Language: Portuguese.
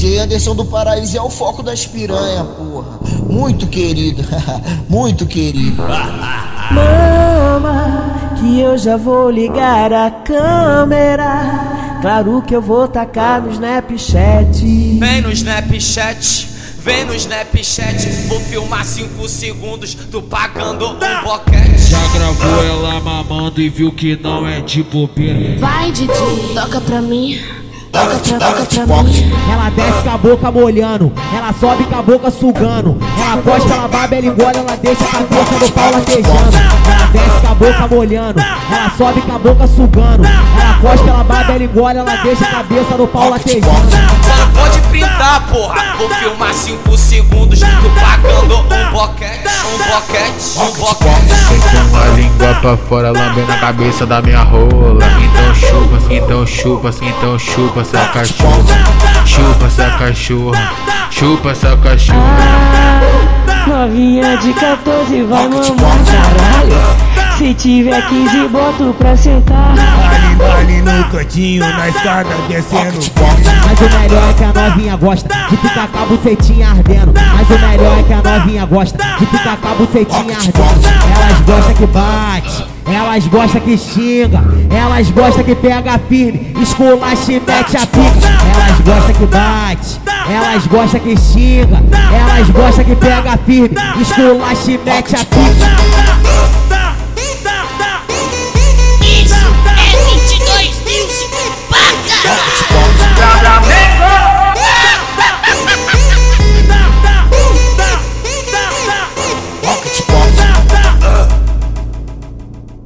DJ Anderson do Paraíso é o foco das piranha, porra. Muito querido, muito querido. Mama, que eu já vou ligar a câmera. Claro que eu vou tacar no Snapchat. Vem no Snapchat. Vem no Snapchat, vou filmar 5 segundos, tu pagando um boquete. Já gravou ela mamando e viu que não é de bobeira. Vai, Didi, toca pra mim. Ela desce com a boca molhando, ela sobe com a boca sugando. Ela costa, ela baba, ela engole, ela deixa a cabeça do pau latejando. Ela desce com a boca molhando, ela sobe com a boca sugando. Ela costa, ela baba, ela engole, ela deixa a cabeça do pau latejando. Só não pode printar, porra. Vou filmar 5 segundos, tu pagando um boquete, um boquete, um. Com a língua pra fora, lambendo a cabeça da minha rola. Então chupa, então chupa, então chupa essa cachorra. Chupa essa cachorra. Chupa essa cachorra. Novinha de 14 vai mamar caralho. Se tiver 15, boto pra sentar. Cantinho, na escada descendo. Mas o melhor é que a novinha gosta de ficar com a bucetinha ardendo. Mas o melhor é que a novinha gosta de ficar com a bucetinha ardendo. Elas gostam que bate. Elas gostam que xinga, elas gostam que pega firme, esculacha e mete a pica. Elas gostam que bate, elas gostam que xinga, elas gostam que pega firme, esculacha e mete a pica.